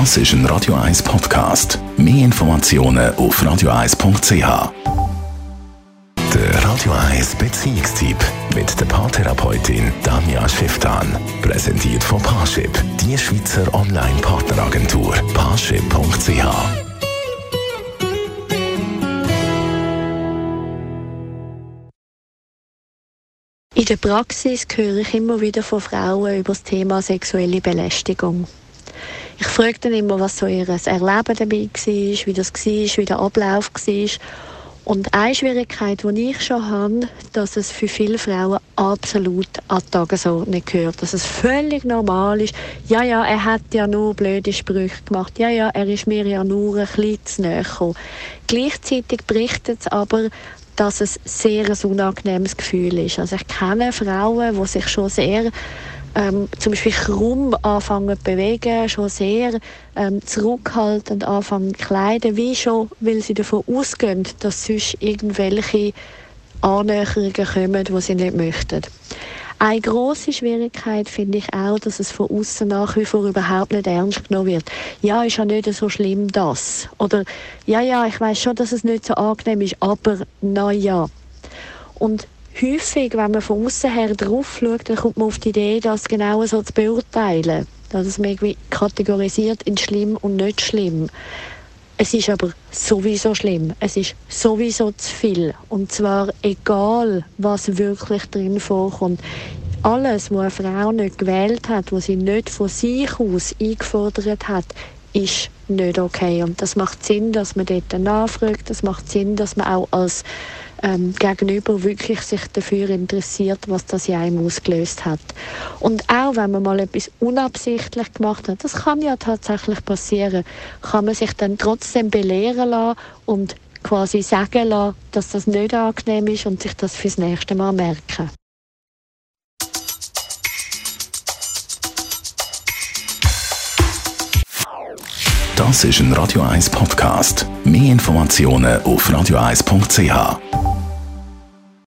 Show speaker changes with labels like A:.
A: Das ist ein Radio 1 Podcast. Mehr Informationen auf radio1.ch. Der Radio 1 Beziehungstyp mit der Paartherapeutin Danja Schifftan. Präsentiert von Paarship, die Schweizer Online-Partneragentur. Paarship.ch
B: In der Praxis höre ich immer wieder von Frauen über das Thema sexuelle Belästigung. Ich frage dann immer, was so ihr Erleben dabei war, wie das war, wie der Ablauf war. Und eine Schwierigkeit, die ich schon habe, dass es für viele Frauen absolut an die Tagesordnung gehört. Dass es völlig normal ist. Ja, ja, er hat ja nur blöde Sprüche gemacht. Ja, ja, er ist mir ja nur ein bisschen zu näher gekommen. Gleichzeitig berichtet es aber, dass es sehr ein unangenehmes Gefühl ist. Also ich kenne Frauen, die sich schon sehr ähm, zum Beispiel krumm anfangen zu bewegen, schon sehr ähm, zurückhaltend anfangen zu kleiden, wie schon, weil sie davon ausgehen, dass sonst irgendwelche Annäherungen kommen, die sie nicht möchten. Eine große Schwierigkeit finde ich auch, dass es von außen nach wie vor überhaupt nicht ernst genommen wird. Ja, ist ja nicht so schlimm das. Oder ja, ja, ich weiß schon, dass es nicht so angenehm ist, aber na ja. Und häufig, wenn man von außen her drauf schaut, dann kommt man auf die Idee, das genau so zu beurteilen. Dass man irgendwie kategorisiert in schlimm und nicht schlimm. Es ist aber sowieso schlimm. Es ist sowieso zu viel. Und zwar egal, was wirklich drin vorkommt. Alles, was eine Frau nicht gewählt hat, was sie nicht von sich aus eingefordert hat, ist nicht okay. Und das macht Sinn, dass man dort nachfragt. Das macht Sinn, dass man auch als ähm, Gegenüber wirklich sich dafür interessiert, was das in einem ausgelöst hat. Und auch wenn man mal etwas unabsichtlich gemacht hat, das kann ja tatsächlich passieren, kann man sich dann trotzdem belehren lassen und quasi sagen lassen, dass das nicht angenehm ist und sich das fürs nächste Mal merken.
A: Das ist ein Radio 1 Podcast. Mehr Informationen auf radio1.ch.